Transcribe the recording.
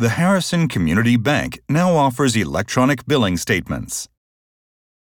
The Harrison Community Bank now offers electronic billing statements.